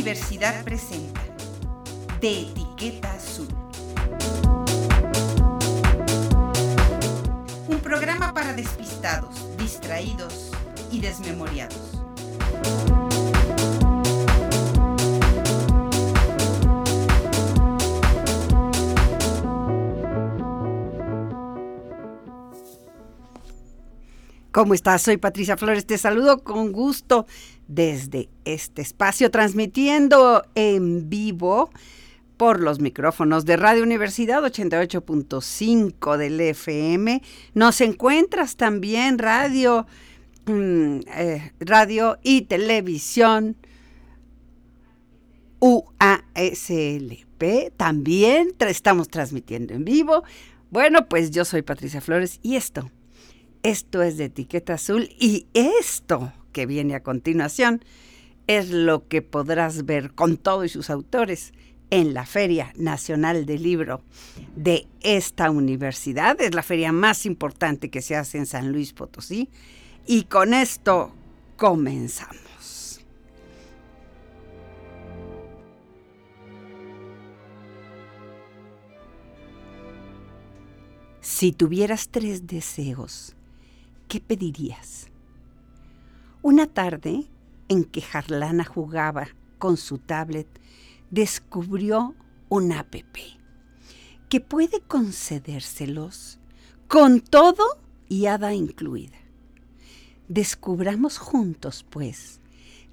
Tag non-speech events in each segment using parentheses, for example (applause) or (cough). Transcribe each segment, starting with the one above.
Universidad presenta De Etiqueta Azul. Un programa para despistados, distraídos y desmemoriados. ¿Cómo estás? Soy Patricia Flores. Te saludo con gusto desde este espacio, transmitiendo en vivo por los micrófonos de Radio Universidad 88.5 del FM. Nos encuentras también radio, mm, eh, radio y televisión UASLP. También estamos transmitiendo en vivo. Bueno, pues yo soy Patricia Flores y esto esto es de etiqueta azul y esto que viene a continuación es lo que podrás ver con todos sus autores en la Feria Nacional del Libro de esta universidad. Es la feria más importante que se hace en San Luis Potosí. Y con esto comenzamos. Si tuvieras tres deseos, ¿qué pedirías? Una tarde en que Harlana jugaba con su tablet, descubrió un app que puede concedérselos con todo y hada incluida. Descubramos juntos, pues,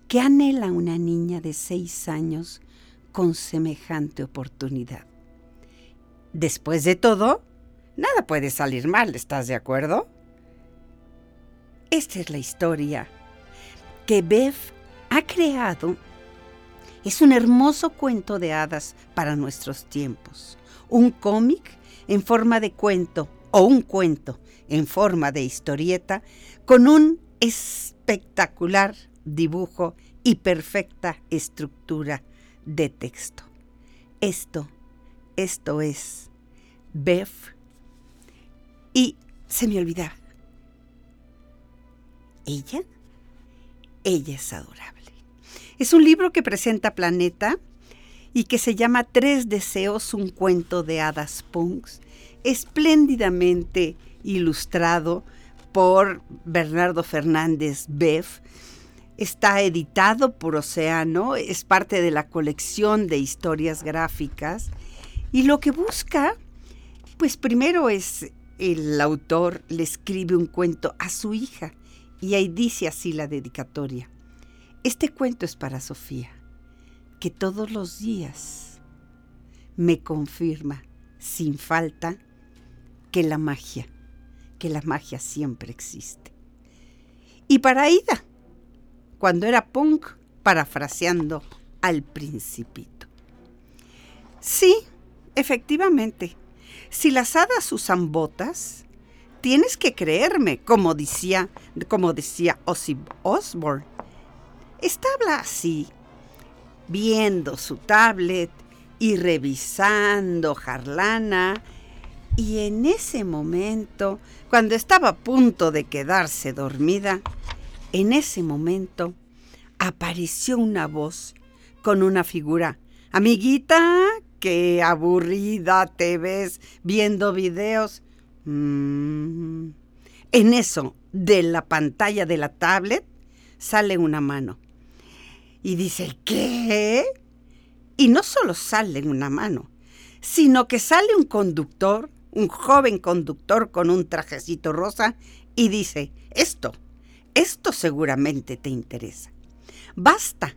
que anhela una niña de seis años con semejante oportunidad. Después de todo, nada puede salir mal, ¿estás de acuerdo? Esta es la historia que Bev ha creado. Es un hermoso cuento de hadas para nuestros tiempos. Un cómic en forma de cuento o un cuento en forma de historieta con un espectacular dibujo y perfecta estructura de texto. Esto, esto es Bev. Y se me olvidaba ella, ella es adorable. Es un libro que presenta Planeta y que se llama Tres Deseos, un cuento de hadas punks, espléndidamente ilustrado por Bernardo Fernández Beff. Está editado por Océano, es parte de la colección de historias gráficas y lo que busca, pues primero es el autor le escribe un cuento a su hija y ahí dice así la dedicatoria. Este cuento es para Sofía, que todos los días me confirma sin falta que la magia, que la magia siempre existe. Y para Ida, cuando era punk, parafraseando al principito. Sí, efectivamente, si las hadas usan botas, tienes que creerme, como decía, como decía. Estaba así, viendo su tablet y revisando Jarlana, y en ese momento, cuando estaba a punto de quedarse dormida, en ese momento apareció una voz con una figura. Amiguita, qué aburrida te ves viendo videos. Mm. En eso, de la pantalla de la tablet, sale una mano. Y dice, ¿qué? Y no solo sale una mano, sino que sale un conductor, un joven conductor con un trajecito rosa, y dice, esto, esto seguramente te interesa. Basta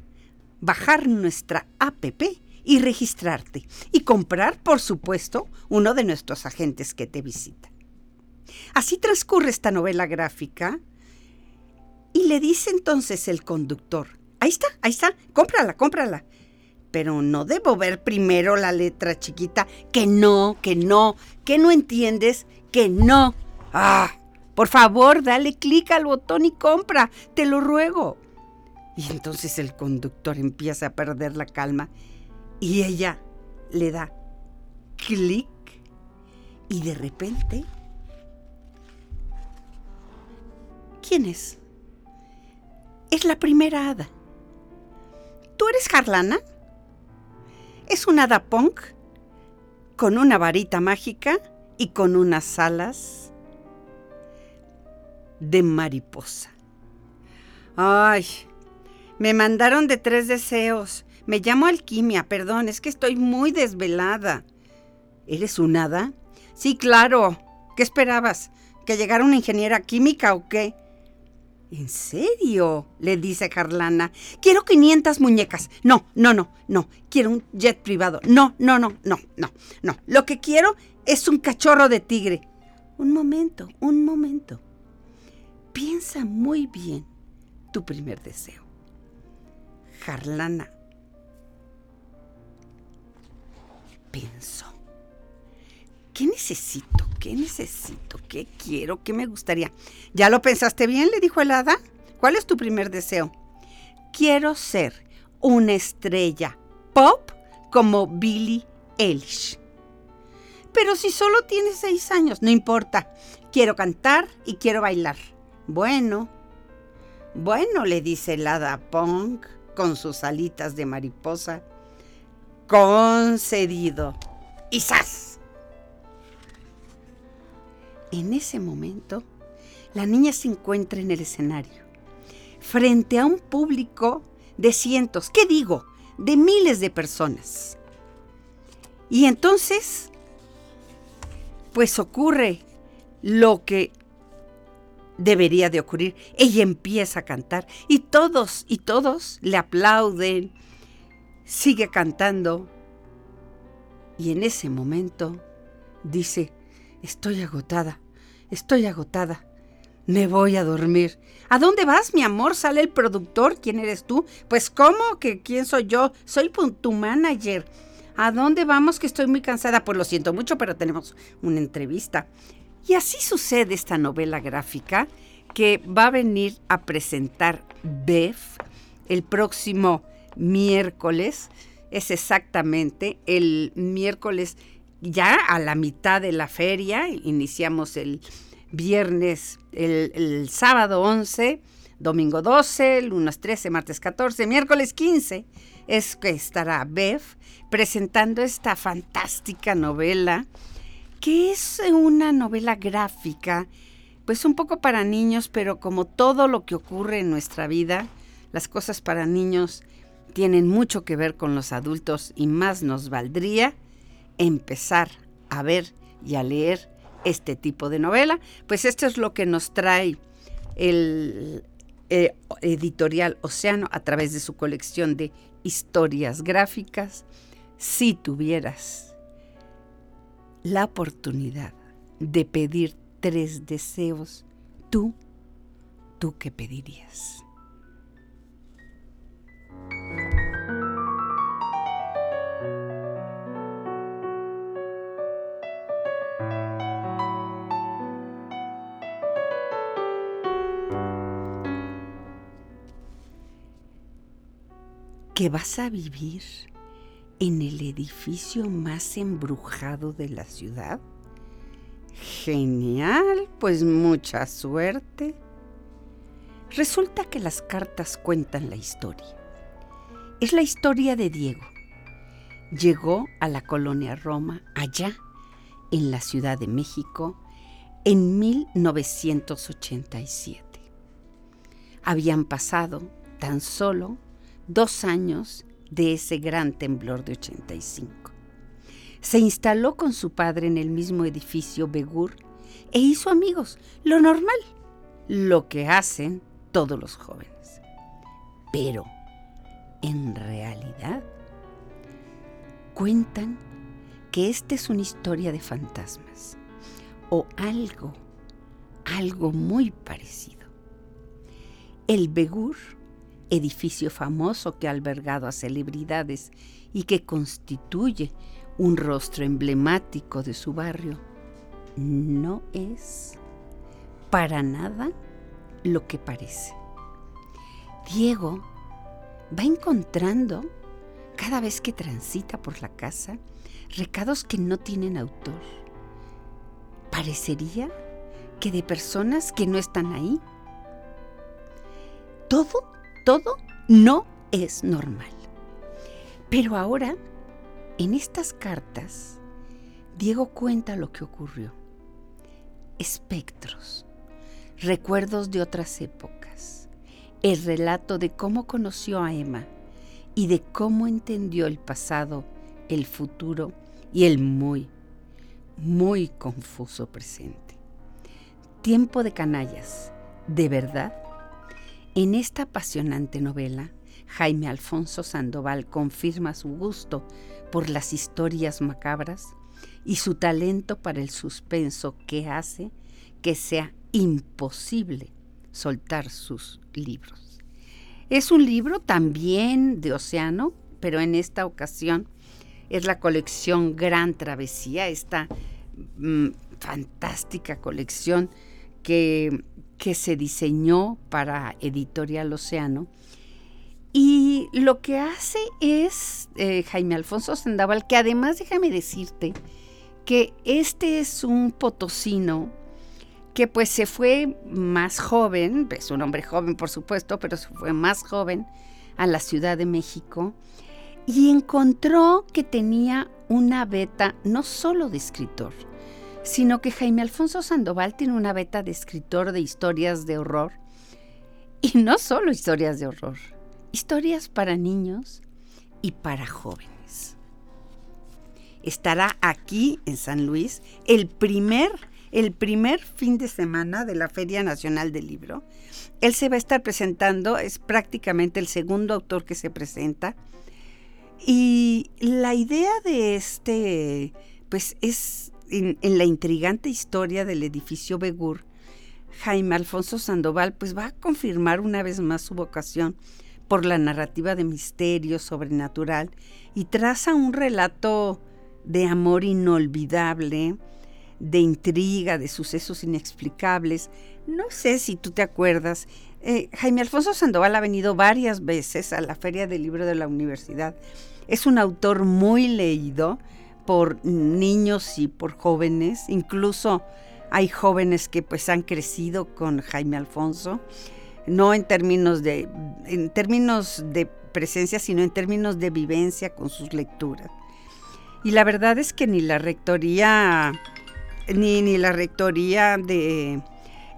bajar nuestra APP y registrarte y comprar, por supuesto, uno de nuestros agentes que te visita. Así transcurre esta novela gráfica y le dice entonces el conductor, ahí está, ahí está, cómprala, cómprala. Pero no debo ver primero la letra chiquita, que no, que no, que no entiendes, que no. Ah, por favor, dale clic al botón y compra, te lo ruego. Y entonces el conductor empieza a perder la calma y ella le da clic y de repente ¿Quién es? Es la primera hada, ¿Tú eres Harlana? Es un hada punk con una varita mágica y con unas alas de mariposa. Ay, me mandaron de tres deseos. Me llamo Alquimia, perdón, es que estoy muy desvelada. ¿Eres un hada? Sí, claro. ¿Qué esperabas? ¿Que llegara una ingeniera química o qué? ¿En serio? le dice Carlana. Quiero 500 muñecas. No, no, no, no. Quiero un jet privado. No, no, no, no, no, no. Lo que quiero es un cachorro de tigre. Un momento, un momento. Piensa muy bien tu primer deseo. Jarlana pensó. ¿Qué necesito? ¿Qué necesito? ¿Qué quiero? ¿Qué me gustaría? ¿Ya lo pensaste bien? le dijo el hada. ¿Cuál es tu primer deseo? Quiero ser una estrella pop como Billie Eilish. Pero si solo tienes seis años, no importa. Quiero cantar y quiero bailar. Bueno, bueno, le dice el hada punk con sus alitas de mariposa. Concedido. Y En ese momento, la niña se encuentra en el escenario, frente a un público de cientos, ¿qué digo? De miles de personas. Y entonces, pues ocurre lo que debería de ocurrir. Ella empieza a cantar y todos y todos le aplauden. Sigue cantando. Y en ese momento dice, estoy agotada, estoy agotada. Me voy a dormir. ¿A dónde vas, mi amor? Sale el productor. ¿Quién eres tú? Pues, ¿cómo? ¿Que quién soy yo? Soy tu manager. ¿A dónde vamos? Que estoy muy cansada. Pues lo siento mucho, pero tenemos una entrevista. Y así sucede esta novela gráfica que va a venir a presentar Bev el próximo miércoles. Es exactamente el miércoles ya a la mitad de la feria. Iniciamos el viernes, el, sábado 11, domingo 12, lunes 13, martes 14, miércoles 15. Es que estará Bev presentando esta fantástica novela que es una novela gráfica, pues un poco para niños, pero como todo lo que ocurre en nuestra vida, las cosas para niños tienen mucho que ver con los adultos y más nos valdría empezar a ver y a leer este tipo de novela. Pues esto es lo que nos trae el eh, editorial Océano a través de su colección de historias gráficas. Si tuvieras la oportunidad de pedir tres deseos, tú, tú qué pedirías. ¿Qué vas a vivir en el edificio más embrujado de la ciudad? Genial, pues mucha suerte. Resulta que las cartas cuentan la historia. Es la historia de Diego. Llegó a la colonia Roma, allá, en la Ciudad de México, en 1987. Habían pasado tan solo dos años de ese gran temblor de 85. Se instaló con su padre en el mismo edificio Begur e hizo amigos, lo normal, lo que hacen todos los jóvenes. Pero, en realidad, cuentan que esta es una historia de fantasmas o algo, algo muy parecido. El Begur edificio famoso que ha albergado a celebridades y que constituye un rostro emblemático de su barrio, no es para nada lo que parece. Diego va encontrando cada vez que transita por la casa recados que no tienen autor. Parecería que de personas que no están ahí. Todo todo no es normal. Pero ahora, en estas cartas, Diego cuenta lo que ocurrió. Espectros, recuerdos de otras épocas, el relato de cómo conoció a Emma y de cómo entendió el pasado, el futuro y el muy, muy confuso presente. Tiempo de canallas, de verdad. En esta apasionante novela, Jaime Alfonso Sandoval confirma su gusto por las historias macabras y su talento para el suspenso que hace que sea imposible soltar sus libros. Es un libro también de Océano, pero en esta ocasión es la colección Gran Travesía, esta mm, fantástica colección que, que se diseñó para Editorial Océano. Y lo que hace es eh, Jaime Alfonso Sandoval, que además déjame decirte que este es un potosino que pues se fue más joven, es un hombre joven por supuesto, pero se fue más joven a la Ciudad de México y encontró que tenía una beta no solo de escritor, sino que Jaime Alfonso Sandoval tiene una beta de escritor de historias de horror. Y no solo historias de horror, historias para niños y para jóvenes. Estará aquí en San Luis el primer, el primer fin de semana de la Feria Nacional del Libro. Él se va a estar presentando, es prácticamente el segundo autor que se presenta y la idea de este, pues es en, la intrigante historia del edificio Begur, Jaime Alfonso Sandoval pues va a confirmar una vez más su vocación por la narrativa de misterio sobrenatural y traza un relato de amor inolvidable, de intriga, de sucesos inexplicables. No sé si tú te acuerdas, eh, Jaime Alfonso Sandoval ha venido varias veces a la Feria del Libro de la Universidad es un autor muy leído por niños y por jóvenes, incluso hay jóvenes que pues han crecido con Jaime Alfonso, no en términos de, en términos de presencia, sino en términos de vivencia con sus lecturas. Y la verdad es que ni la rectoría, ni, ni la rectoría de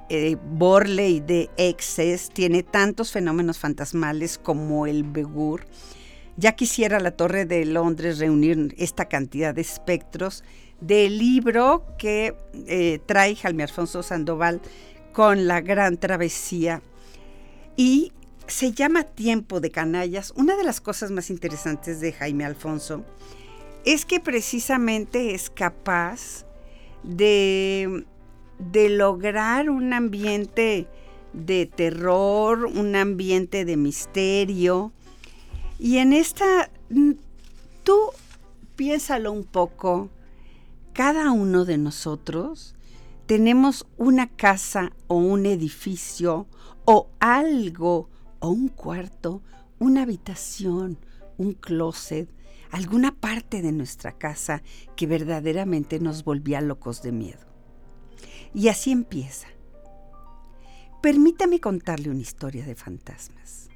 eh, Borley de Exes tiene tantos fenómenos fantasmales como el Begur ya quisiera la Torre de Londres reunir esta cantidad de espectros del libro que eh, trae Jaime Alfonso Sandoval con la gran travesía. Y se llama Tiempo de Canallas. Una de las cosas más interesantes de Jaime Alfonso es que precisamente es capaz de, de lograr un ambiente de terror, un ambiente de misterio, y en esta, tú piénsalo un poco, cada uno de nosotros tenemos una casa o un edificio o algo o un cuarto, una habitación, un closet, alguna parte de nuestra casa que verdaderamente nos volvía locos de miedo. Y así empieza. Permítame contarle una historia de fantasmas.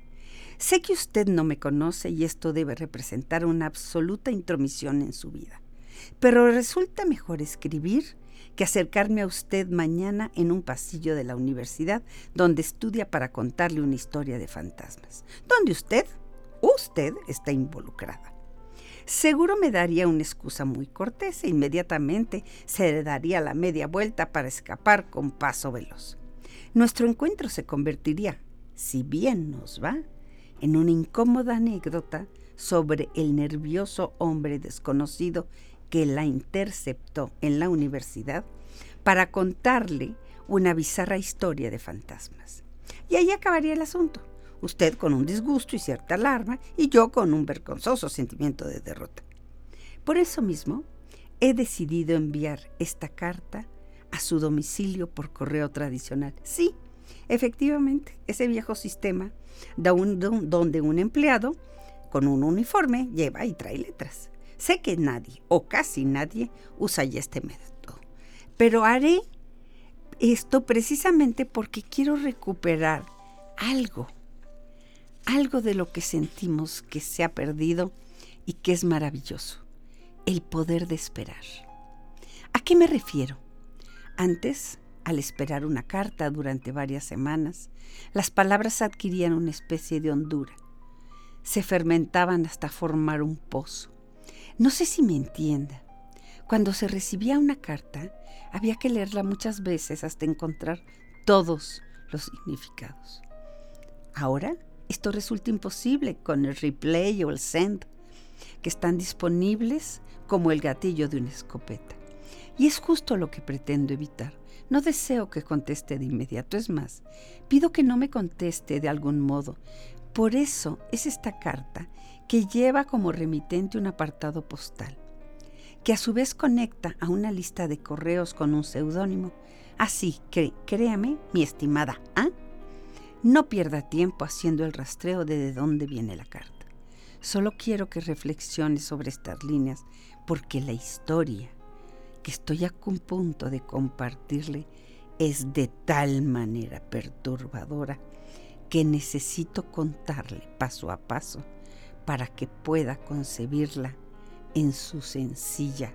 Sé que usted no me conoce y esto debe representar una absoluta intromisión en su vida, pero resulta mejor escribir que acercarme a usted mañana en un pasillo de la universidad donde estudia para contarle una historia de fantasmas, donde usted, usted está involucrada. Seguro me daría una excusa muy cortés e inmediatamente se daría la media vuelta para escapar con paso veloz. Nuestro encuentro se convertiría, si bien nos va, en una incómoda anécdota sobre el nervioso hombre desconocido que la interceptó en la universidad para contarle una bizarra historia de fantasmas. Y ahí acabaría el asunto. Usted con un disgusto y cierta alarma y yo con un vergonzoso sentimiento de derrota. Por eso mismo, he decidido enviar esta carta a su domicilio por correo tradicional. Sí, efectivamente, ese viejo sistema donde un empleado con un uniforme lleva y trae letras. Sé que nadie o casi nadie usa ya este método, pero haré esto precisamente porque quiero recuperar algo, algo de lo que sentimos que se ha perdido y que es maravilloso, el poder de esperar. ¿A qué me refiero? Antes, al esperar una carta durante varias semanas, las palabras adquirían una especie de hondura. Se fermentaban hasta formar un pozo. No sé si me entienda. Cuando se recibía una carta, había que leerla muchas veces hasta encontrar todos los significados. Ahora, esto resulta imposible con el replay o el send, que están disponibles como el gatillo de una escopeta. Y es justo lo que pretendo evitar. No deseo que conteste de inmediato, es más, pido que no me conteste de algún modo. Por eso es esta carta que lleva como remitente un apartado postal, que a su vez conecta a una lista de correos con un seudónimo. Así que, créame, mi estimada ¿ah? no pierda tiempo haciendo el rastreo de de dónde viene la carta. Solo quiero que reflexione sobre estas líneas, porque la historia que estoy a punto de compartirle es de tal manera perturbadora que necesito contarle paso a paso para que pueda concebirla en su sencilla,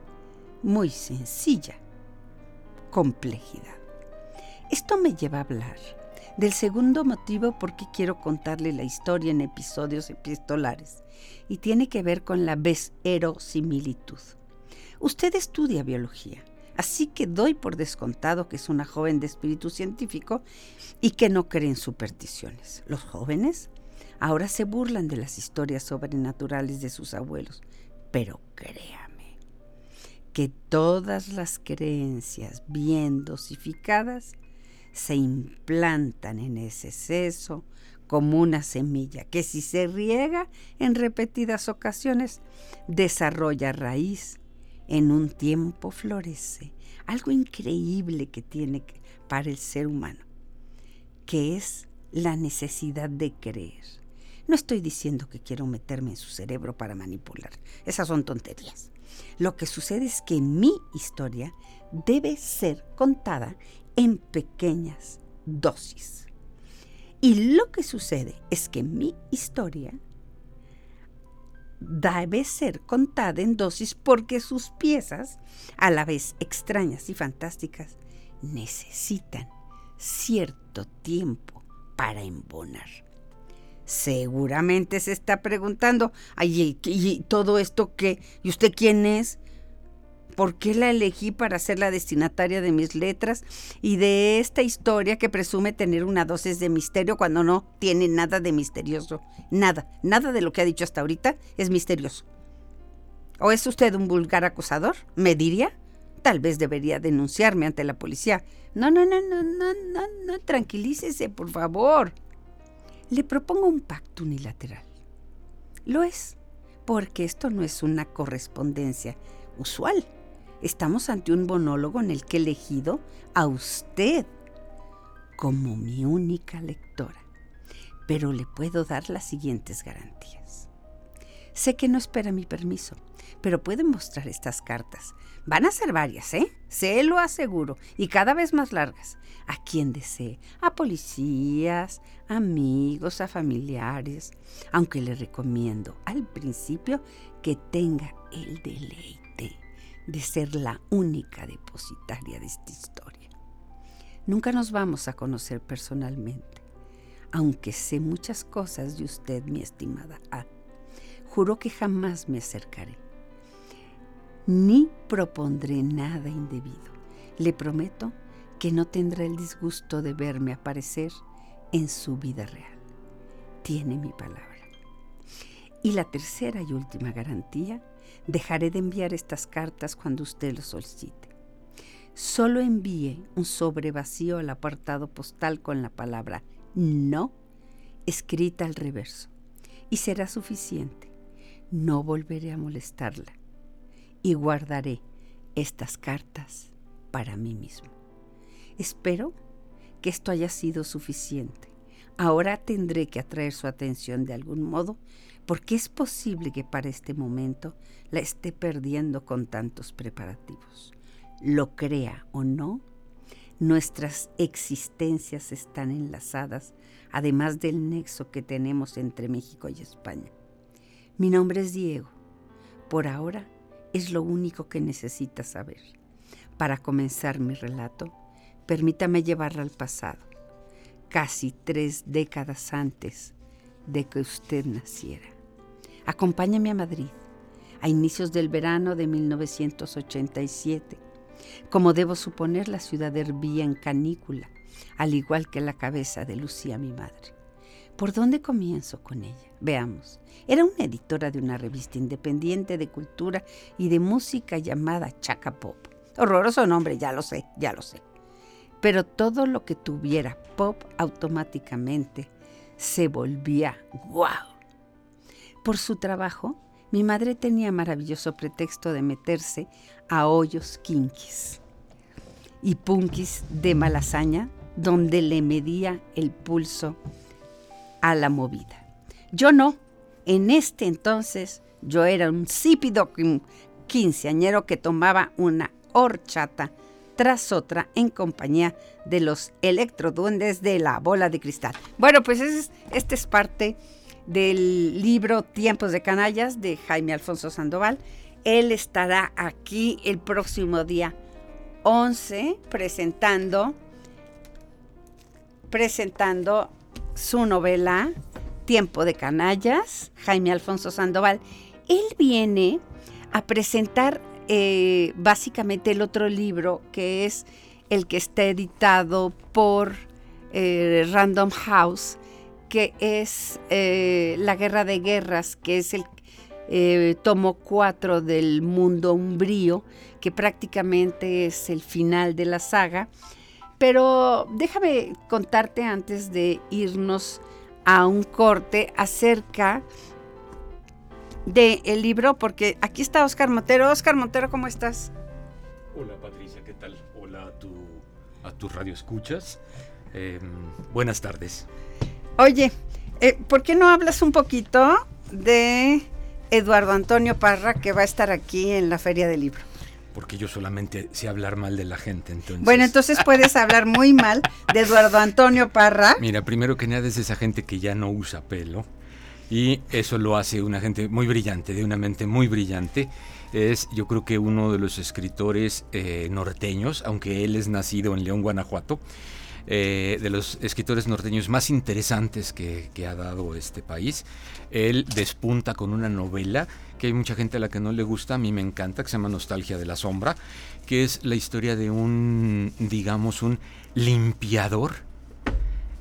muy sencilla complejidad. Esto me lleva a hablar del segundo motivo por qué quiero contarle la historia en episodios epistolares y tiene que ver con la verosimilitud. Usted estudia biología, así que doy por descontado que es una joven de espíritu científico y que no cree en supersticiones. Los jóvenes ahora se burlan de las historias sobrenaturales de sus abuelos, pero créame que todas las creencias bien dosificadas se implantan en ese seso como una semilla que si se riega en repetidas ocasiones desarrolla raíz en un tiempo florece algo increíble que tiene para el ser humano, que es la necesidad de creer. No estoy diciendo que quiero meterme en su cerebro para manipular, esas son tonterías. Lo que sucede es que mi historia debe ser contada en pequeñas dosis. Y lo que sucede es que mi historia debe ser contada en dosis porque sus piezas, a la vez extrañas y fantásticas, necesitan cierto tiempo para embonar. Seguramente se está preguntando, ay, ¿y todo esto qué? ¿Y usted quién es? Por qué la elegí para ser la destinataria de mis letras y de esta historia que presume tener una dosis de misterio cuando no tiene nada de misterioso. Nada, nada de lo que ha dicho hasta ahorita es misterioso. ¿O es usted un vulgar acusador? ¿Me diría? Tal vez debería denunciarme ante la policía. No, no, no, no, no, no, no, tranquilícese, por favor. Le propongo un pacto unilateral. Lo es, porque esto no es una correspondencia usual. Estamos ante un monólogo en el que he elegido a usted como mi única lectora, pero le puedo dar las siguientes garantías. Sé que no espera mi permiso, pero pueden mostrar estas cartas. Van a ser varias, ¿eh? Se lo aseguro, y cada vez más largas. A quien desee, a policías, amigos, a familiares, aunque le recomiendo al principio que tenga el deleite de ser la única depositaria de esta historia. Nunca nos vamos a conocer personalmente, aunque sé muchas cosas de usted, mi estimada A. Juro que jamás me acercaré, ni propondré nada indebido. Le prometo que no tendrá el disgusto de verme aparecer en su vida real. Tiene mi palabra. Y la tercera y última garantía Dejaré de enviar estas cartas cuando usted lo solicite. Solo envíe un sobre vacío al apartado postal con la palabra no escrita al reverso y será suficiente. No volveré a molestarla y guardaré estas cartas para mí mismo. Espero que esto haya sido suficiente. Ahora tendré que atraer su atención de algún modo porque es posible que para este momento la esté perdiendo con tantos preparativos. Lo crea o no, nuestras existencias están enlazadas, además del nexo que tenemos entre México y España. Mi nombre es Diego Por ahora es lo único que necesita saber. Para comenzar mi relato, permítame llevarla al pasado, casi tres décadas antes de que usted naciera. Acompáñame a Madrid, a inicios del verano de 1987. Como debo suponer, la ciudad hervía en canícula, al igual que la cabeza de Lucía, mi madre. ¿Por dónde comienzo con ella? Veamos. Era una editora de una revista independiente de cultura y de música llamada Chaca Pop. Horroroso nombre, ya lo sé, ya lo sé. Pero todo lo que tuviera pop automáticamente se volvía guau. Por su trabajo, mi madre tenía maravilloso pretexto de meterse a hoyos kinkis y punkis de malasaña donde le medía el pulso a la movida. Yo no. En este entonces yo era un sípido quinceañero que tomaba una horchata tras otra en compañía de los electroduendes de la bola de cristal. Bueno, pues es, este es parte del libro Tiempos de Canallas de Jaime Alfonso Sandoval. Él estará aquí el próximo día 11 presentando presentando su novela Tiempo de Canallas, Jaime Alfonso Sandoval. Él viene a presentar eh, básicamente el otro libro que es el que está editado por eh, Random House, que es eh, La Guerra de Guerras, que es el tomo 4 del mundo umbrío, que prácticamente es el final de la saga. Pero déjame contarte antes de irnos a un corte acerca del el libro, porque aquí está Oscar Montero. Oscar Montero, ¿cómo estás? Hola Patricia, ¿qué tal? Hola a tu, a tu radio escuchas. Em, buenas tardes. Oye, eh, ¿por qué no hablas un poquito de Eduardo Antonio Parra que va a estar aquí en la Feria del Libro? porque yo solamente sé hablar mal de la gente. Entonces... Bueno, entonces puedes hablar muy mal de Eduardo Antonio Parra. (laughs) Mira, primero que nada es esa gente que ya no usa pelo. Y eso lo hace una gente muy brillante, de una mente muy brillante. Es, yo creo que uno de los escritores eh, norteños, aunque él es nacido en León, Guanajuato, eh, de los escritores norteños más interesantes que, que, ha dado este país. Él despunta con una novela que hay mucha gente a la que no le gusta, a mí me encanta, que se llama Nostalgia de la Sombra, que es la historia de un, digamos, un limpiador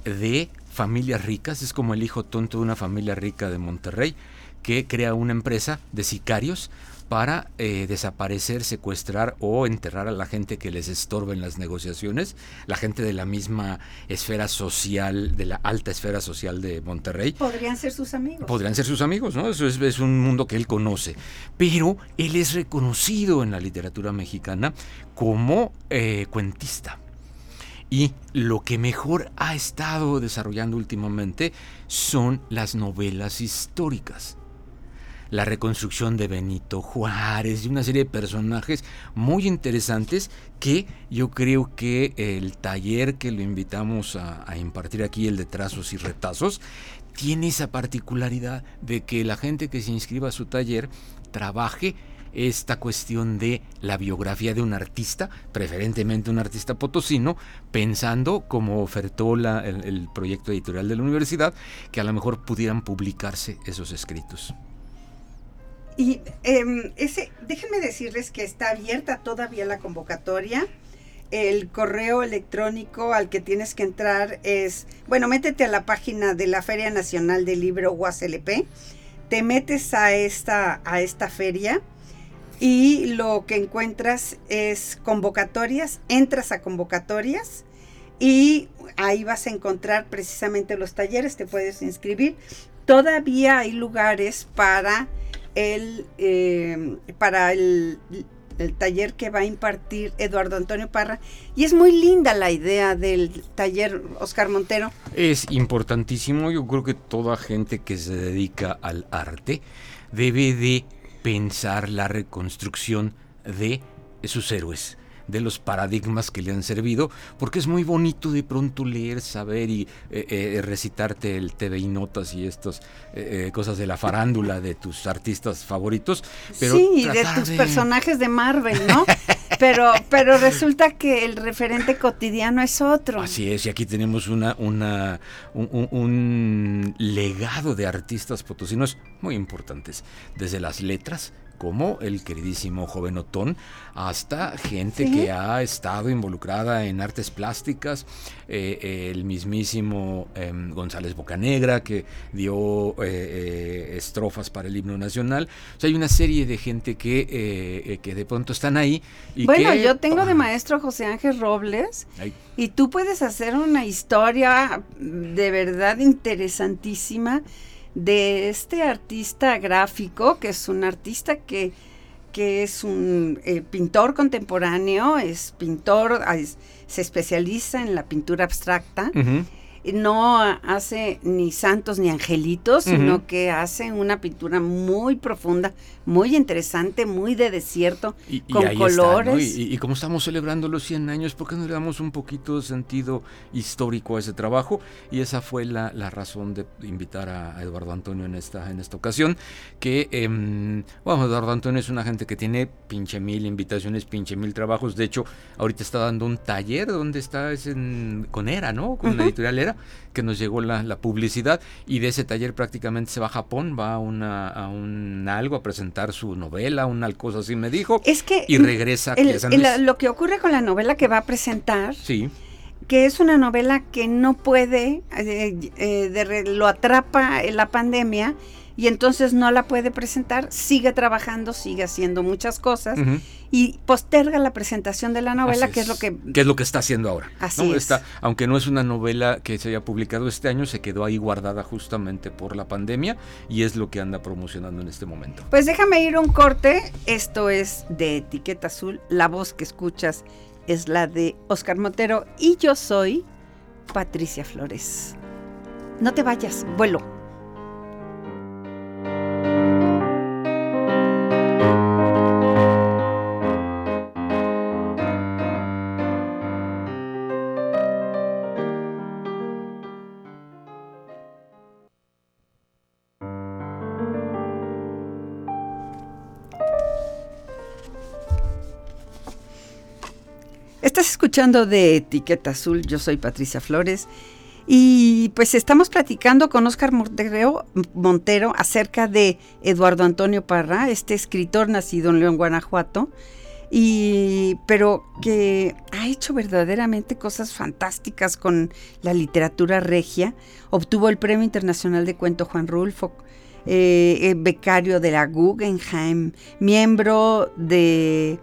de familias ricas, es como el hijo tonto de una familia rica de Monterrey, que crea una empresa de sicarios para eh, desaparecer, secuestrar o enterrar a la gente que les estorba en las negociaciones, la gente de la misma esfera social, de la alta esfera social de Monterrey. Podrían ser sus amigos. Podrían ser sus amigos, ¿no? Eso es, un mundo que él conoce. Pero él es reconocido en la literatura mexicana como eh, cuentista. Y lo que mejor ha estado desarrollando últimamente son las novelas históricas la reconstrucción de Benito Juárez y una serie de personajes muy interesantes que yo creo que el taller que lo invitamos a, impartir aquí, el de trazos y retazos, tiene esa particularidad de que la gente que se inscriba a su taller trabaje esta cuestión de la biografía de un artista, preferentemente un artista potosino, pensando, como ofertó el, el proyecto editorial de la universidad, que a lo mejor pudieran publicarse esos escritos. Y em, ese, déjenme decirles que está abierta todavía la convocatoria. El correo electrónico al que tienes que entrar es, bueno, métete a la página de la Feria Nacional del Libro UASLP, te metes a esta, a esta feria y lo que encuentras es convocatorias, entras a convocatorias y ahí vas a encontrar precisamente los talleres, te puedes inscribir. Todavía hay lugares para el, eh, para el, taller que va a impartir Eduardo Antonio Parra. Y es muy linda la idea del taller Oscar Montero. Es importantísimo, yo creo que toda gente que se dedica al arte debe de pensar la reconstrucción de sus héroes de los paradigmas que le han servido, porque es muy bonito de pronto leer, saber y eh, eh, recitarte el TV y notas y estas eh, cosas de la farándula de tus artistas favoritos. Pero sí, de tus personajes de Marvel, ¿no? (laughs) pero, pero resulta que el referente cotidiano es otro. Así es, y aquí tenemos una, una, un legado de artistas potosinos muy importantes, desde las letras, como el queridísimo joven Otón, hasta gente que ha estado involucrada en artes plásticas, eh, el mismísimo em, González Bocanegra, que dio eh, eh, estrofas para el himno nacional. O sea, hay una serie de gente que, que de pronto están ahí. Y bueno, yo tengo de maestro José Ángel Robles, y tú puedes hacer una historia de verdad interesantísima de este artista gráfico, que es un artista que, que es un eh, pintor contemporáneo, es pintor, se especializa en la pintura abstracta. No hace ni santos ni angelitos, sino que hace una pintura muy profunda, muy interesante, muy de desierto, con colores. y, como estamos celebrando los 100 años, ¿por qué no le damos un poquito de sentido histórico a ese trabajo? Y esa fue la, razón de invitar a, Eduardo Antonio en esta, en esta ocasión, que, em, bueno, Eduardo Antonio es una gente que tiene pinche mil invitaciones, pinche mil trabajos. De hecho, ahorita está dando un taller donde está es en, con ERA, ¿no? Con la editorial ERA que nos llegó la, publicidad y de ese taller prácticamente se va a Japón, va a, una, a un algo a presentar su novela, una cosa así me dijo. Es que y regresa. lo que ocurre con la novela que va a presentar. que es una novela que no puede, eh, eh, lo atrapa la pandemia y entonces no la puede presentar, sigue trabajando, sigue haciendo muchas cosas y posterga la presentación de la novela, que es. lo que... ¿Qué es lo que está haciendo ahora? Así Está, aunque no es una novela que se haya publicado este año, se quedó ahí guardada justamente por la pandemia y es lo que anda promocionando en este momento. Pues déjame ir un corte, esto es de Etiqueta Azul, la voz que escuchas es la de Oscar Montero y yo soy Patricia Flores. No te vayas, vuelo. De Etiqueta Azul, yo soy Patricia Flores y pues estamos platicando con Oscar Montero, Montero acerca de Eduardo Antonio Parra, este escritor nacido en León, Guanajuato, y, pero que ha hecho verdaderamente cosas fantásticas con la literatura regia. Obtuvo el Premio Internacional de Cuento Juan Rulfo, eh, eh, becario de la Guggenheim, miembro de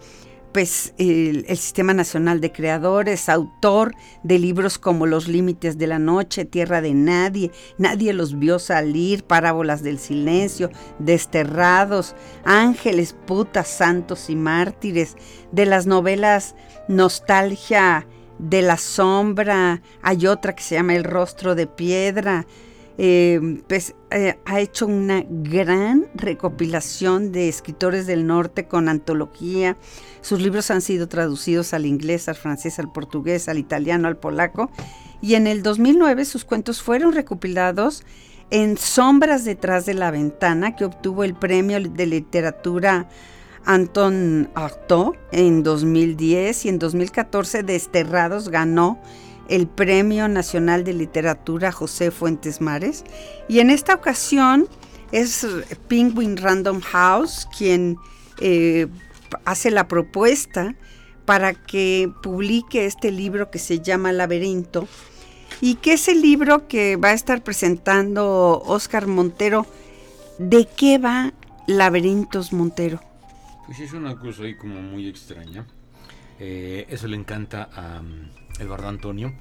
pues el, Sistema Nacional de Creadores, autor de libros como Los Límites de la Noche, Tierra de Nadie, Nadie los vio salir, Parábolas del Silencio, Desterrados, Ángeles, Putas, Santos y Mártires, de las novelas Nostalgia de la Sombra, hay otra que se llama El Rostro de Piedra, eh, pues eh, ha hecho una gran recopilación de escritores del norte con antología. Sus libros han sido traducidos al inglés, al francés, al portugués, al italiano, al polaco. Y en el 2009 sus cuentos fueron recopilados en Sombras detrás de la ventana, que obtuvo el premio de literatura Anton Artaud en 2010 y en 2014 Desterrados ganó el Premio Nacional de Literatura José Fuentes Mares. Y en esta ocasión es Penguin Random House quien eh, hace la propuesta para que publique este libro que se llama Laberinto y que es el libro que va a estar presentando Oscar Montero. ¿De qué va Laberintos Montero? Pues es una cosa ahí como muy extraña. Eh, eso le encanta a Eduardo Antonio,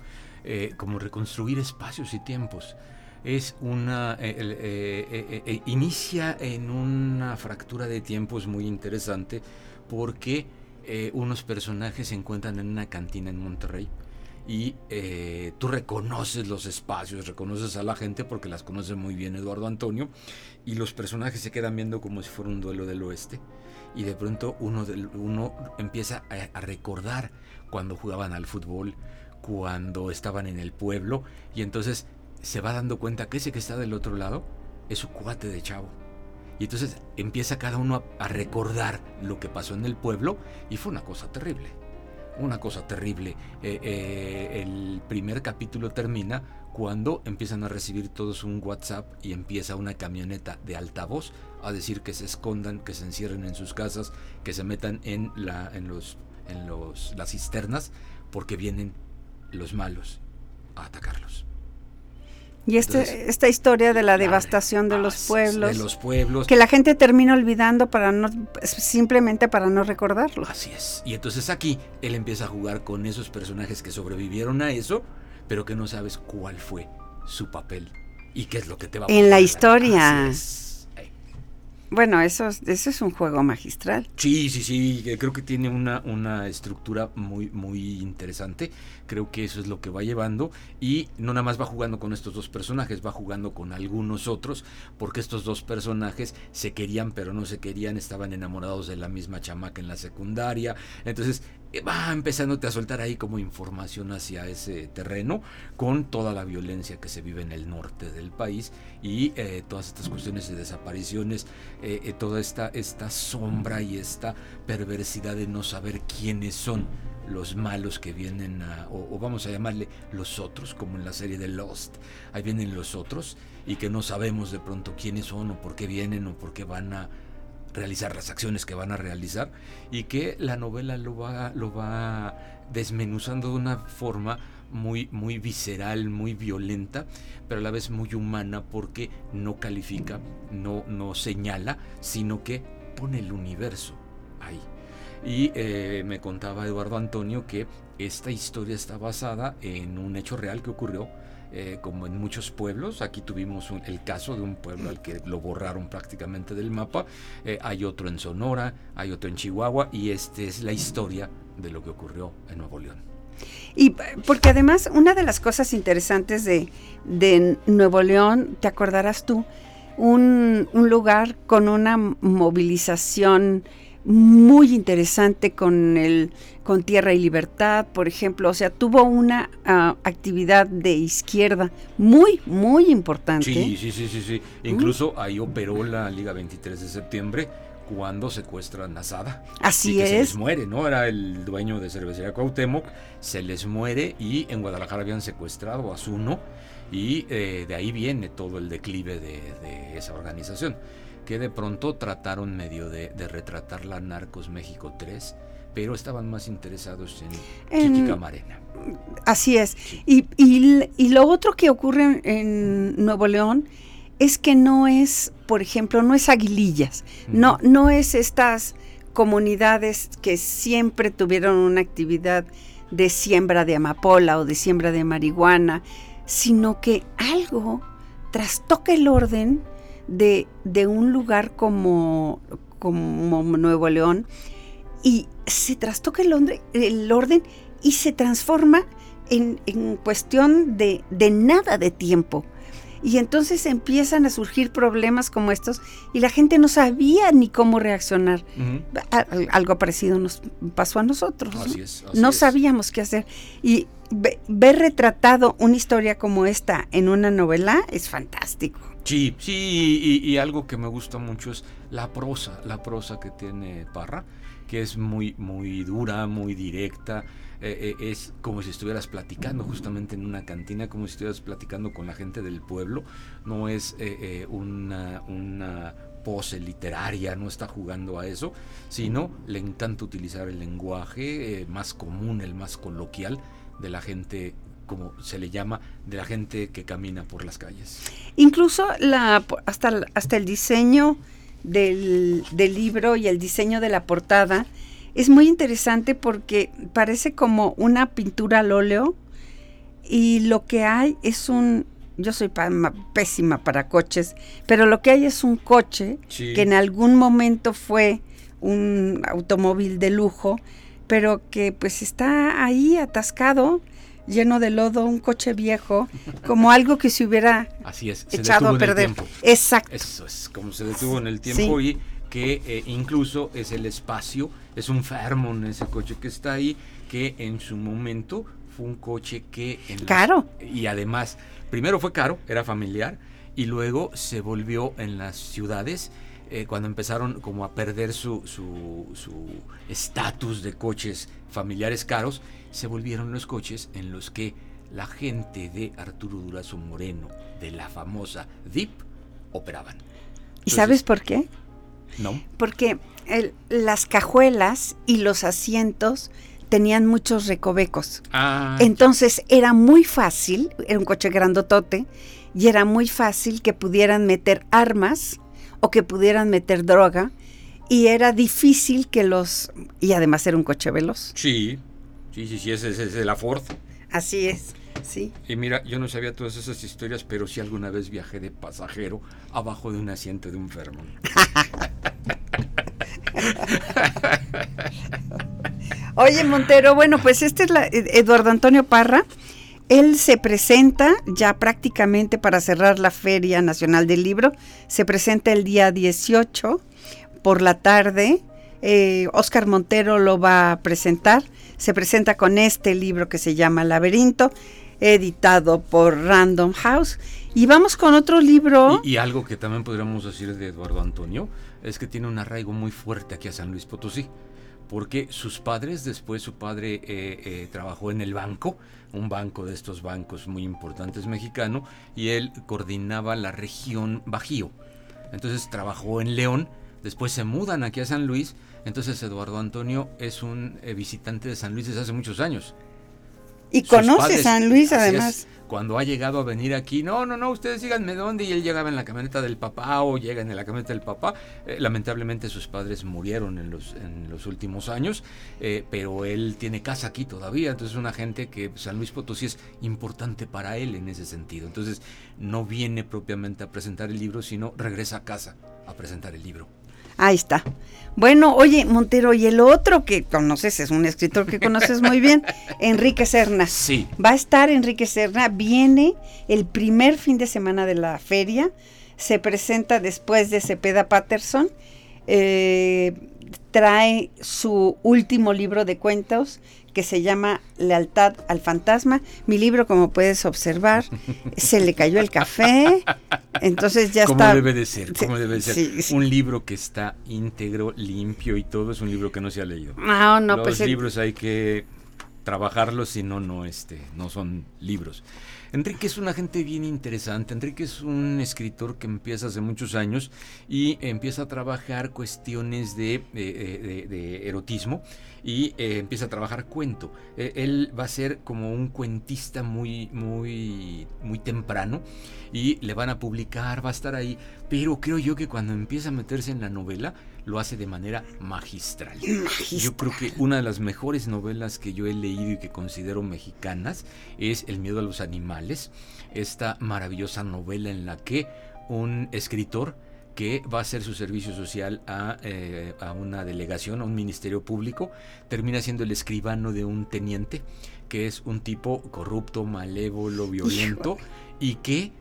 eh, como reconstruir espacios y tiempos. Es una. Eh, eh, inicia en una fractura de tiempos muy interesante porque unos personajes se encuentran en una cantina en Monterrey y tú reconoces los espacios, reconoces a la gente porque las conoce muy bien Eduardo Antonio y los personajes se quedan viendo como si fuera un duelo del oeste y de pronto uno, del, uno empieza a recordar cuando jugaban al fútbol, cuando estaban en el pueblo y entonces se va dando cuenta que ese que está del otro lado es su cuate de chavo. Y entonces empieza cada uno a, recordar lo que pasó en el pueblo y fue una cosa terrible. Una cosa terrible. Eh, eh, el primer capítulo termina cuando empiezan a recibir todos un WhatsApp y empieza una camioneta de altavoz a decir que se escondan, que se encierren en sus casas, que se metan en, la, en, los, en los, las cisternas porque vienen los malos a atacarlos. Y este, esta historia de la, devastación de los pueblos. De los pueblos. Que la gente termina olvidando para no, simplemente para no recordarlo. Así es. Y entonces aquí él empieza a jugar con esos personajes que sobrevivieron a eso, pero que no sabes cuál fue su papel y qué es lo que te va a En la historia. Bueno, eso, eso es un juego magistral. Sí, sí, sí, creo que tiene una, una estructura muy, muy interesante. Creo que eso es lo que va llevando. Y no nada más va jugando con estos dos personajes, va jugando con algunos otros, porque estos dos personajes se querían, pero no se querían, estaban enamorados de la misma chamaca en la secundaria. Entonces eh, va empezándote a soltar ahí como información hacia ese terreno con toda la violencia que se vive en el norte del país y eh, todas estas cuestiones de desapariciones, eh, toda esta, esta sombra y esta perversidad de no saber quiénes son los malos que vienen a, o, vamos a llamarle los otros, como en la serie de Lost, ahí vienen los otros y que no sabemos de pronto quiénes son o por qué vienen o por qué van a realizar las acciones que van a realizar y que la novela lo va, lo va desmenuzando de una forma muy, muy visceral, muy violenta, pero a la vez muy humana porque no califica, no, no señala, sino que pone el universo ahí. Y eh, me contaba Eduardo Antonio que esta historia está basada en un hecho real que ocurrió eh, como en muchos pueblos. Aquí tuvimos el caso de un pueblo al que lo borraron prácticamente del mapa. Eh, hay otro en Sonora, hay otro en Chihuahua y esta es la historia de lo que ocurrió en Nuevo León. Y porque además una de las cosas interesantes de, de Nuevo León, te acordarás tú, un, un lugar con una movilización muy interesante con el con Tierra y Libertad, por ejemplo, o sea, tuvo una ah, actividad de izquierda muy muy importante. Sí, sí, sí, sí, sí. Incluso ahí operó la Liga 23 de septiembre cuando secuestran a Sada. Así es. Se les muere, ¿no? Era el dueño de Cervecería Cuauhtémoc, se les muere y en Guadalajara habían secuestrado a Zuno y eh, de ahí viene todo el declive de, de esa organización que de pronto trataron medio de, retratar la Narcos México 3, pero estaban más interesados en, en Camarena. Así es. Y, y, lo otro que ocurre en Nuevo León es que no es, por ejemplo, no es Aguilillas, no, no es estas comunidades que siempre tuvieron una actividad de siembra de amapola o de siembra de marihuana, sino que algo trastoca el orden de, un lugar como, como Nuevo León y se trastoca el, el orden y se transforma en, cuestión de, nada de tiempo. Y entonces empiezan a surgir problemas como estos y la gente no sabía ni cómo reaccionar. algo parecido nos pasó a nosotros. ¿no? sabíamos qué hacer. Y ver retratado una historia como esta en una novela es fantástico. Sí, sí, y, algo que me gusta mucho es la prosa, la prosa que tiene Parra, que es muy, muy dura, muy directa, eh, eh, es como si estuvieras platicando justamente en una cantina, como si estuvieras platicando con la gente del pueblo, no es eh, una, una pose literaria, no está jugando a eso, sino le encanta utilizar el lenguaje más común, el más coloquial de la gente como se le llama, de la gente que camina por las calles. Incluso la, hasta, hasta el diseño del, libro y el diseño de la portada es muy interesante porque parece como una pintura al óleo y lo que hay es un, yo soy pésima para coches, pero lo que hay es un coche que en algún momento fue un automóvil de lujo, pero que pues está ahí atascado lleno de lodo, un coche viejo, como algo que se hubiera Así es, se echado a perder. Exacto. Eso es, como se detuvo en el tiempo Sí. y que eh, incluso es el espacio, es un Fairmont ese coche que está ahí, que en su momento fue un coche que... En las- Caro. y además, primero fue caro, era familiar, y luego se volvió en las ciudades, eh, cuando empezaron como a perder su su- su estatus de coches familiares caros, se volvieron los coches en los que la gente de Arturo Durazo Moreno, de la famosa DIP, operaban. ¿Y sabes por qué? No. Porque el- las cajuelas y los asientos tenían muchos recovecos. Ah, Entonces era muy fácil, era un coche grandotote, y era muy fácil que pudieran meter armas o que pudieran meter droga, y era difícil que los... Y además era un coche veloz. sí, sí, sí, sí, ese es de la Ford. Así es, sí. Y mira, yo no sabía todas esas historias, pero sí alguna vez viajé de pasajero abajo de un asiento de un Fairmont. (laughs) Oye, Montero, bueno, pues este es la, Eduardo Antonio Parra. Él se presenta ya prácticamente para cerrar la Feria Nacional del Libro. Se presenta el día 18 por la tarde. Eh, Oscar Montero lo va a presentar. Se presenta con este libro que se llama Laberinto, editado por Random House. Y vamos con otro libro. Y, algo que también podríamos decir de Eduardo Antonio es que tiene un arraigo muy fuerte aquí a San Luis Potosí. Porque sus padres, después su padre eh, eh, trabajó en el banco, un banco de estos bancos muy importantes mexicano, y él coordinaba la región Bajío. Entonces trabajó en León, después se mudan aquí a San Luis, entonces Eduardo Antonio es un eh, visitante de San Luis desde hace muchos años. y Sus conoce padres, San Luis además. es, cuando ha llegado a venir aquí, no, no, no, ustedes díganme dónde, y él llegaba en la camioneta del papá o llega en la camioneta del papá. Eh, lamentablemente sus padres murieron en los, en los últimos años, eh, pero él tiene casa aquí todavía, entonces es una gente que San Luis Potosí es importante para él en ese sentido. Entonces no viene propiamente a presentar el libro, sino regresa a casa a presentar el libro. Ahí está. Bueno, oye, Montero, y el otro que conoces, es un escritor que conoces muy bien, (laughs) Enrique Serna. Sí. Va a estar Enrique Serna, viene el primer fin de semana de la feria, se presenta después de Cepeda Patterson, eh, trae su último libro de cuentos que se llama Lealtad al Fantasma. Mi libro, como puedes observar, (laughs) se le cayó el café, entonces ya como está... debe de ser, Sí, como debe de ser. sí, sí. Un libro que está íntegro, limpio y todo, es un libro que no se ha leído. No, no, Los pues el- libros hay que trabajarlos, si no, no, este, no son libros. Enrique es una gente bien interesante. Enrique es un escritor que empieza hace muchos años y empieza a trabajar cuestiones de, de- de erotismo y eh, empieza a trabajar cuento. Eh, él va a ser como un cuentista muy, muy, muy temprano y le van a publicar, va a estar ahí. Pero creo yo que cuando empieza a meterse en la novela, lo hace de manera magistral. Yo creo que una de las mejores novelas que yo he leído y que considero mexicanas es El miedo a los animales, esta maravillosa novela en la que un escritor que va a hacer su servicio social a, eh, a una delegación, a un ministerio público, termina siendo el escribano de un teniente, que es un tipo corrupto, malévolo, violento, y que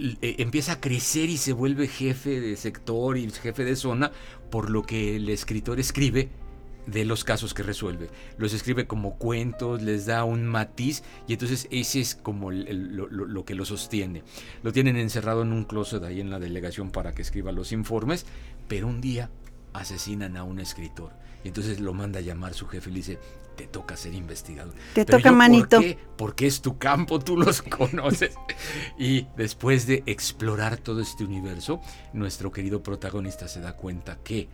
eh, empieza a crecer y se vuelve jefe de sector y jefe de zona por lo que el escritor escribe de los casos que resuelve. Los escribe como cuentos, les da un matiz y entonces ese es como lo- lo que lo sostiene. Lo tienen encerrado en un closet ahí en la delegación para que escriba los informes, pero un día asesinan a un escritor y entonces lo manda a llamar su jefe y le dice, te toca ser investigador. Te Pero toca, yo, ¿por manito. qué? Porque es tu campo, tú los (laughs) conoces. Y después de explorar todo este universo, nuestro querido protagonista se da cuenta que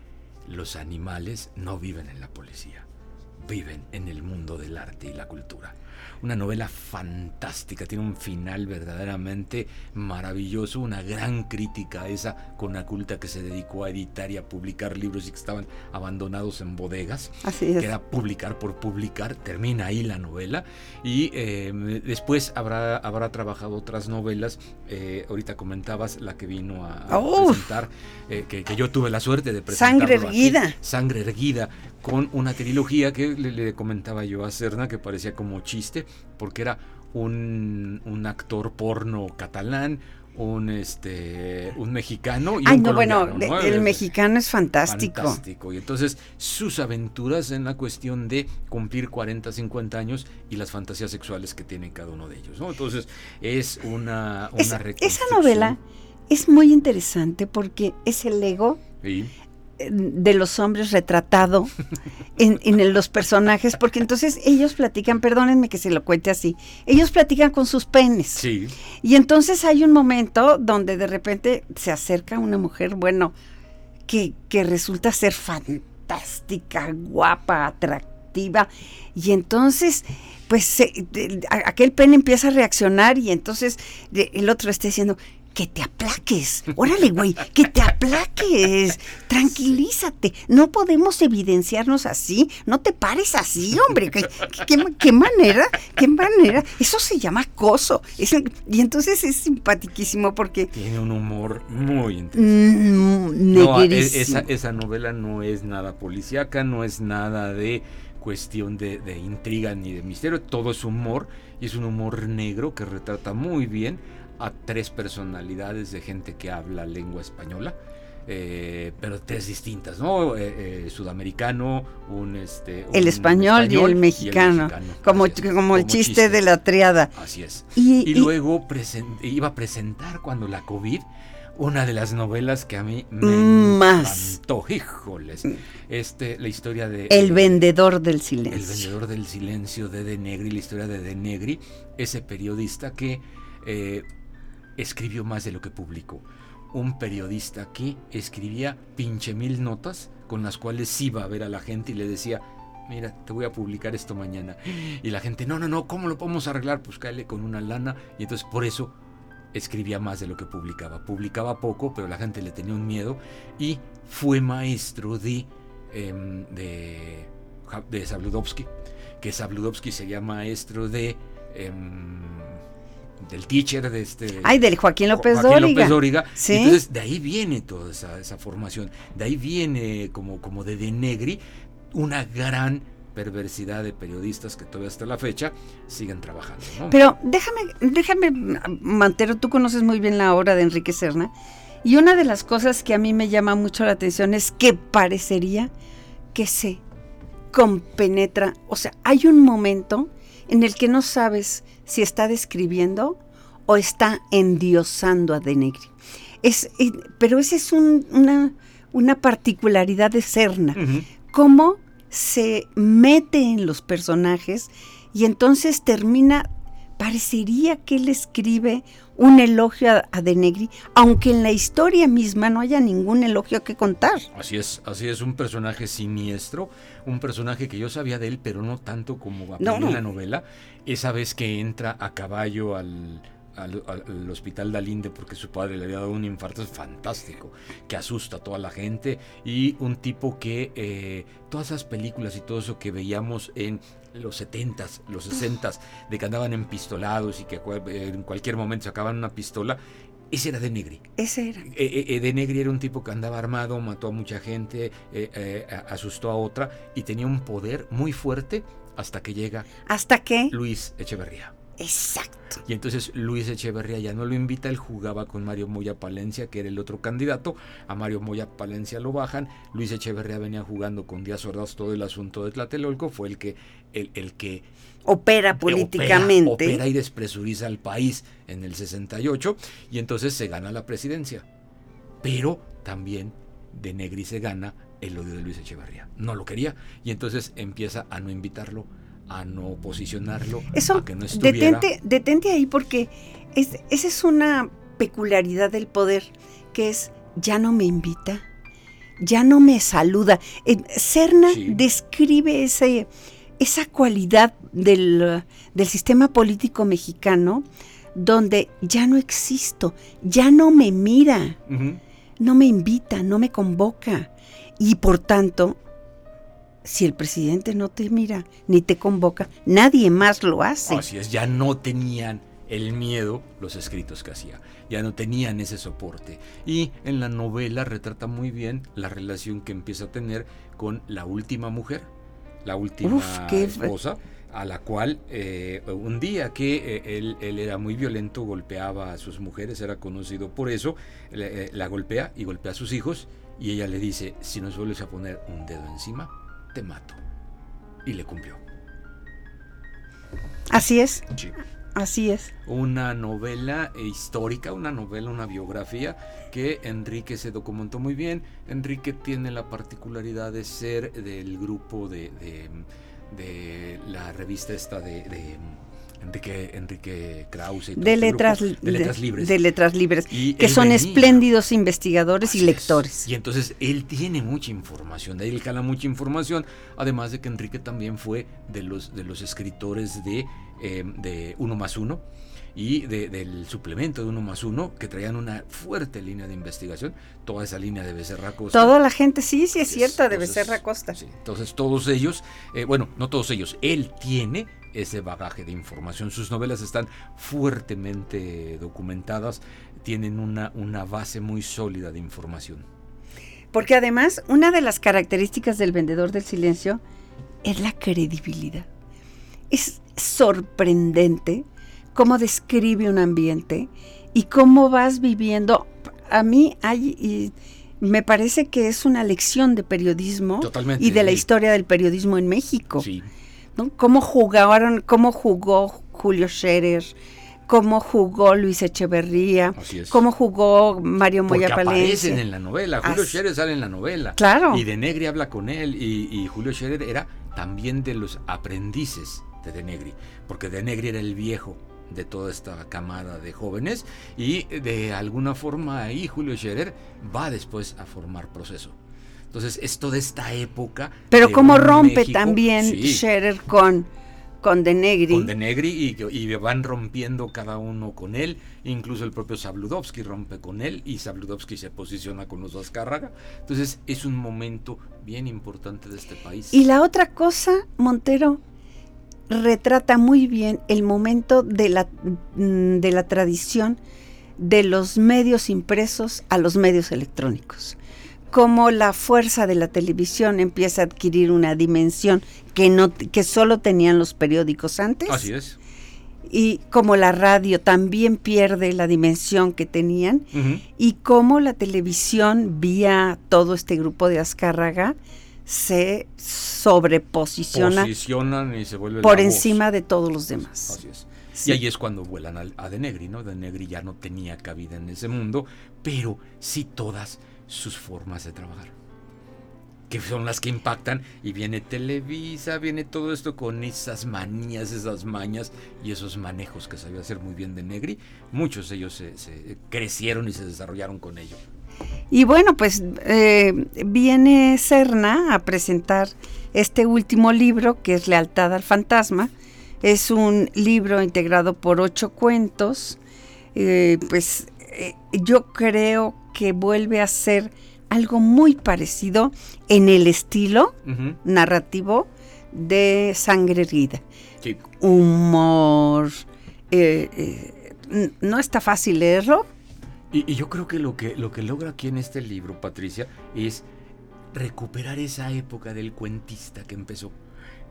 los animales no viven en la policía, viven en el mundo del arte y la cultura. Una novela fantástica, tiene un final verdaderamente maravilloso, una gran crítica a esa conaculta que se dedicó a editar y a publicar libros y que estaban abandonados en bodegas Así es. que era publicar por publicar, termina ahí la novela y eh, después habrá, habrá trabajado otras novelas, eh, ahorita comentabas la que vino a, presentar, eh, que, que yo tuve la suerte de presentar. Sangre erguida. Sangre erguida, con una trilogía que le, le comentaba yo a Cerna que parecía como chiste, porque era un, un actor porno catalán, un este un mexicano y Ay, un no, bueno, colombiano, de- ¿no? el mexicano es fantástico. Fantástico. Y entonces sus aventuras en la cuestión de cumplir 40, 50 años y las fantasías sexuales que tiene cada uno de ellos. ¿no? Entonces es una, una Esa, novela es muy interesante porque es el ego Sí, de los hombres retratado en, en los personajes, porque entonces ellos platican, perdónenme que se lo cuente así, ellos platican con sus penes. sí, Y entonces hay un momento donde de repente se acerca una mujer, bueno, que, que resulta ser fantástica, guapa, atractiva. Y entonces, pues se- de- aquel pene empieza a reaccionar y entonces de- el otro está diciendo, que te aplaques, órale güey, que te aplaques, tranquilízate, no podemos evidenciarnos así, no te pares así, hombre, ¿qué, qué- qué manera, qué manera, eso se llama acoso, Es y entonces es simpatiquísimo porque... tiene un humor muy intenso. mm, No, e- negrísimo. esa, esa novela no es nada policíaca, no es nada de cuestión de, de intriga ni de misterio, todo es humor y es un humor negro que retrata muy bien a tres personalidades de gente que habla lengua española. eh, pero tres distintas, ¿no? Eh, eh, sudamericano, un este. el español, y el mexicano, como, es, como el chiste, de la triada. Así es. Y, Y y- luego iba a presentar cuando la COVID una de las novelas que a mí me Mm, Más. encantó. Híjoles. Este, la historia de el vendedor del El silencio. vendedor del silencio de De Negri, la historia de De Negri, ese periodista que eh, escribió más de lo que publicó. Un periodista que escribía pinche mil notas con las cuales iba a ver a la gente y le decía, mira, te voy a publicar esto mañana. Y la gente, no, no, no, ¿cómo lo podemos arreglar? Pues cáele con una lana. Y entonces por eso escribía más de lo que publicaba. Publicaba poco, pero la gente le tenía un miedo y fue maestro de, em, de, de que Sabludowski sería maestro de... em, del teacher de este Ay, del Joaquín López Joaquín Dóriga. López Dóriga. Sí. Entonces, de ahí viene toda esa, esa formación. De ahí viene, como, como de De Negri, una gran perversidad de periodistas que todavía hasta la fecha siguen trabajando. ¿no? Pero déjame, déjame, Mantero, tú conoces muy bien la obra de Enrique Serna. Y una de las cosas que a mí me llama mucho la atención es que parecería que se compenetra. O sea, hay un momento en el que no sabes si está describiendo o está endiosando a De Negri. Es, pero esa es un- una, una particularidad de Serna Ujú. cómo se mete en los personajes y entonces termina, parecería que él escribe un elogio a, a De Negri, aunque en la historia misma no haya ningún elogio que contar. Así es, así es, un personaje siniestro, un personaje que yo sabía de él, pero no tanto como aprendí No, no. en la novela. Esa vez que entra a caballo al, al, al- al hospital de Alinde porque su padre le había dado un infarto, es fantástico, que asusta a toda la gente y un tipo que eh, todas esas películas y todo eso que veíamos en los 70s, los 60s, de que andaban empistolados y que cual- en cualquier momento sacaban una pistola, ese era de Negri. Ese era. Eh, eh, eh, de Negri era un tipo que andaba armado, mató a mucha gente, eh, eh, asustó a otra y tenía un poder muy fuerte hasta que llega Hasta que... Luis Echeverría. Exacto. Y entonces Luis Echeverría ya no lo invita, él jugaba con Mario Moya Palencia, que era el otro candidato. A Mario Moya Palencia lo bajan. Luis Echeverría venía jugando con Díaz Ordaz todo el asunto de Tlatelolco, fue el que, el, el que Opera políticamente. Opera, opera y despresuriza al país en el 68 y entonces se gana la presidencia. Pero también de Negri se gana el odio de Luis Echeverría. No lo quería y entonces empieza a no invitarlo, a no posicionarlo, Eso, a que no estuviera. detente, detente ahí porque es- esa es una peculiaridad del poder, que es, ya no me invita, ya no me saluda. Eh, Serna Sí. describe ese, esa cualidad del, del sistema político mexicano donde ya no existo, ya no me mira, no me invita, no me convoca. Y por tanto, si el presidente no te mira ni te convoca, nadie más lo hace. Así es, ya no tenían el miedo los escritos que hacía. Ya no tenían ese soporte. Y en la novela retrata muy bien la relación que empieza a tener con la última mujer, la última esposa, a la cual eh, un día que eh, él, era muy violento, golpeaba a sus mujeres, era conocido por eso, eh, la golpea y golpea a sus hijos y ella le dice, si nos vuelves a poner un dedo encima, te mato. Y le cumplió. Así es. Así es. Una novela histórica, una novela, una biografía que Enrique se documentó muy bien. Enrique tiene la particularidad de ser del grupo de, de, la revista esta de Enrique, Enrique Krause. de, letras, de, letras, libres. De letras libres, que son espléndidos investigadores y lectores. Y entonces él tiene mucha información, de ahí él cala mucha información, además de que Enrique también fue de los, de los escritores de, eh, de Uno más Uno y del suplemento de uno más uno, que traían una fuerte línea de investigación, toda esa línea de Becerra Costa. Toda la gente, sí, sí es cierta, de Becerra Costa. entonces todos ellos, eh, bueno, no todos ellos, él tiene ese bagaje de información. Sus novelas están fuertemente documentadas, tienen una, una base muy sólida de información. Porque además, una de las características del vendedor del silencio es la credibilidad. Es sorprendente cómo describe un ambiente y cómo vas viviendo. A mí hay, me parece que es una lección de periodismo y de la historia del periodismo en México. Sí. Cómo jugaron, cómo jugó Julio Scherer, cómo jugó Luis Echeverría, cómo jugó Mario Moya Porque aparecen en la novela, Julio Scherer sale en la novela. Claro. Y de Negri habla con él y, Julio Scherer era también de los aprendices de De Negri, porque De Negri era el viejo de toda esta camada de jóvenes y de alguna forma ahí Julio Scherer va después a formar proceso. Entonces, es toda esta época. Pero cómo rompe también Scherer con, con De Negri. Con De Negri y, van rompiendo cada uno con él. Incluso el propio Sabludovsky rompe con él y Sabludovsky se posiciona con los Azcárraga. Entonces, es un momento bien importante de este país. Y la otra cosa, Montero, retrata muy bien el momento de la, mm, de la tradición de los medios impresos a los medios electrónicos cómo la fuerza de la televisión empieza a adquirir una dimensión que no que solo tenían los periódicos antes. Así es. Y cómo la radio también pierde la dimensión que tenían y cómo la televisión vía todo este grupo de Azcárraga se sobreposiciona y se vuelve por encima de todos los demás. Así es. Y ahí es cuando vuelan a, a De Negri, ¿no? De Negri ya no tenía cabida en ese mundo, pero sí todas sus formas de trabajar, que son las que impactan y viene Televisa, viene todo esto con esas manías, esas mañas y esos manejos que sabía hacer muy bien de Negri, muchos de ellos se, crecieron y se desarrollaron con ello. Y bueno, pues eh, viene Serna a presentar este último libro que es Lealtad al Fantasma. Es un libro integrado por ocho cuentos. Eh, pues eh, yo creo que vuelve a ser algo muy parecido en el estilo narrativo de Sangre Herida. Humor. Eh, eh, no está fácil leerlo. Y, yo creo que lo, que lo que logra aquí en este libro, Patricia, es recuperar esa época del cuentista que empezó,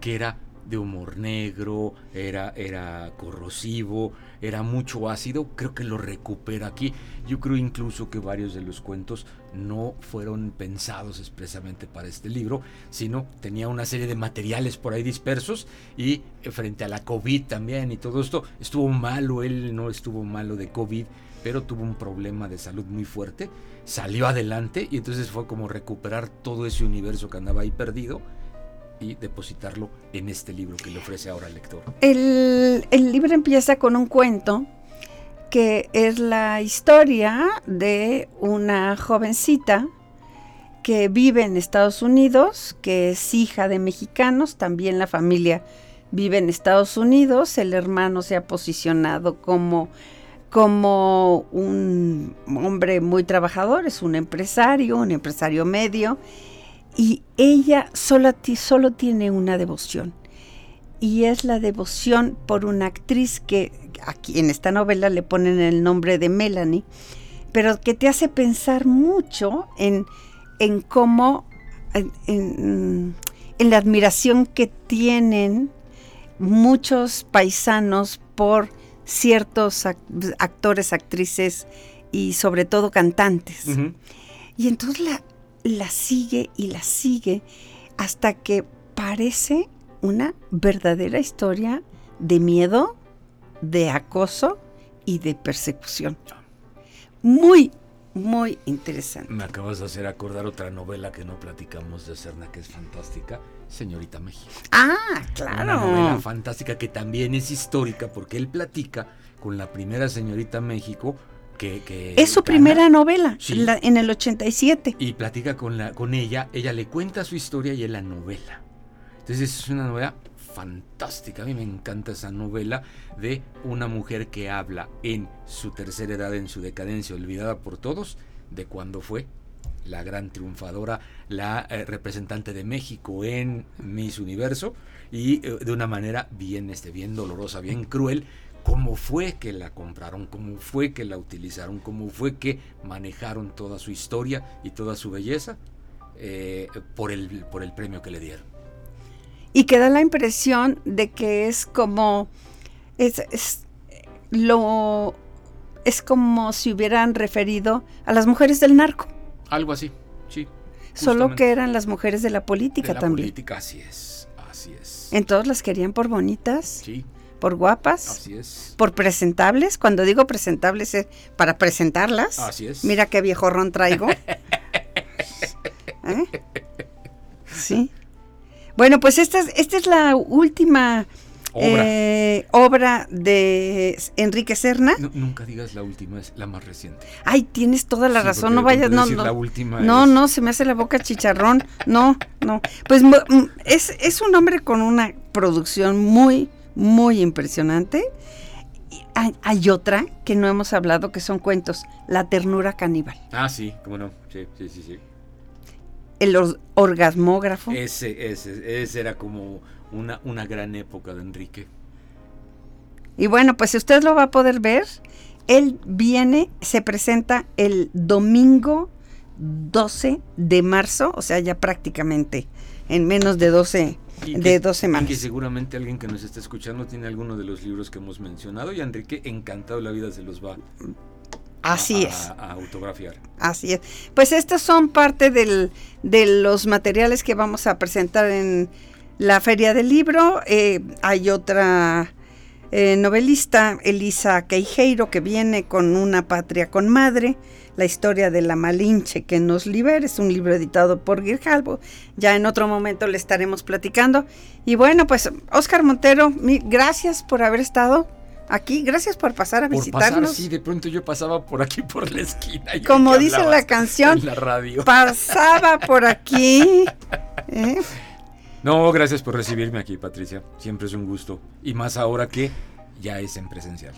que era de humor negro, era, era corrosivo, era mucho ácido, creo que lo recupera aquí. Yo creo incluso que varios de los cuentos no fueron pensados expresamente para este libro, sino tenía una serie de materiales por ahí dispersos y eh, frente a la COVID también y todo esto, estuvo malo, él no estuvo malo de COVID, pero tuvo un problema de salud muy fuerte, salió adelante y entonces fue como recuperar todo ese universo que andaba ahí perdido y depositarlo en este libro que le ofrece ahora al lector. El, libro empieza con un cuento que es la historia de una jovencita que vive en Estados Unidos, que es hija de mexicanos, también la familia vive en Estados Unidos, el hermano se ha posicionado como, como un hombre muy trabajador, es un empresario, un empresario medio, y ella solo, solo tiene una devoción. y es la devoción por una actriz que aquí en esta novela le ponen el nombre de Melanie, pero que te hace pensar mucho en, en cómo, en, en la admiración que tienen muchos paisanos por ciertos actores, actrices y sobre todo cantantes. Y entonces la, la sigue y la sigue hasta que parece una verdadera historia de miedo, de acoso y de persecución. Muy, muy interesante. Me acabas de hacer acordar otra novela que no platicamos de Serna, que es fantástica, Señorita México. Ah, claro. Una novela fantástica que también es histórica porque él platica con la primera Señorita México que, es su primera novela en el 87 y platica con la con ella ella le cuenta su historia y él la novela. Entonces es una novela fantástica. A mí me encanta esa novela de una mujer que habla en su tercera edad en su decadencia olvidada por todos de cuando fue la gran triunfadora, la eh, representante de México en Miss Universo y eh, de una manera bien, este, bien dolorosa, bien cruel, cómo fue que la compraron, cómo fue que la utilizaron, cómo fue que manejaron toda su historia y toda su belleza eh, por, el, por el premio que le dieron. Y que da la impresión de que es como es, es lo es como si hubieran referido a las mujeres del narco. Algo así, sí. Solo que eran las mujeres de la política de la también. política, así es, así es. Entonces las querían por bonitas. Sí. Por guapas. Así es. Por presentables. Cuando digo presentables es para presentarlas. Así es. Mira qué viejo ron traigo. (laughs) ¿Eh? Sí. Bueno, pues esta es, esta es la última Obra. eh, obra de Enrique Serna. No, nunca digas la última, es la más reciente. Ay, tienes toda la Sí, razón, no vayas, no, no. la última no, es- no, se me hace la boca chicharrón. No, no. Pues mm, es, es un hombre con una producción muy, muy impresionante. Hay, hay otra que no hemos hablado, que son cuentos, La ternura caníbal, Ah, sí, cómo no. Sí, sí, sí. sí. El or- orgasmógrafo. Ese, ese, ese era como una, una gran época de Enrique. Y bueno, pues si usted lo va a poder ver, él viene, se presenta el domingo 12 de marzo, o sea, ya prácticamente en menos de 12, Y de que- dos Y semanas. que seguramente alguien que nos está escuchando tiene alguno de los libros que hemos mencionado y Enrique encantado la vida se los va Así a, es. a autografiar. Así es. Pues estos son parte del, de los materiales que vamos a presentar en la Feria del Libro. Eh, hay otra eh, novelista, Elisa Queijeiro, que viene con Una Patria con Madre, la historia de la Malinche que nos libera. Es un libro editado por Grijalvo. Ya en otro momento le estaremos platicando. Y bueno, pues Oscar Montero, gracias por haber estado aquí. Gracias por pasar a Por visitarnos. pasar, sí, de pronto yo pasaba por aquí por la esquina. y Como dice la canción, En la radio. pasaba por aquí. (laughs) ¿eh? No, gracias por recibirme aquí, Patricia. Siempre es un gusto. Y más ahora que ya es en presencial.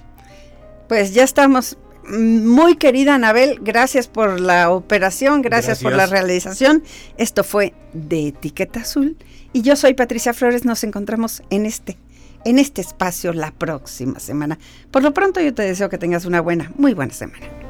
Pues ya estamos. Muy querida Anabel, gracias por la operación, gracias, por la realización. Esto fue de Etiqueta Azul y yo soy Patricia Flores. Nos encontramos en este, en este espacio la próxima semana. Por lo pronto yo te deseo que tengas una buena, muy buena semana.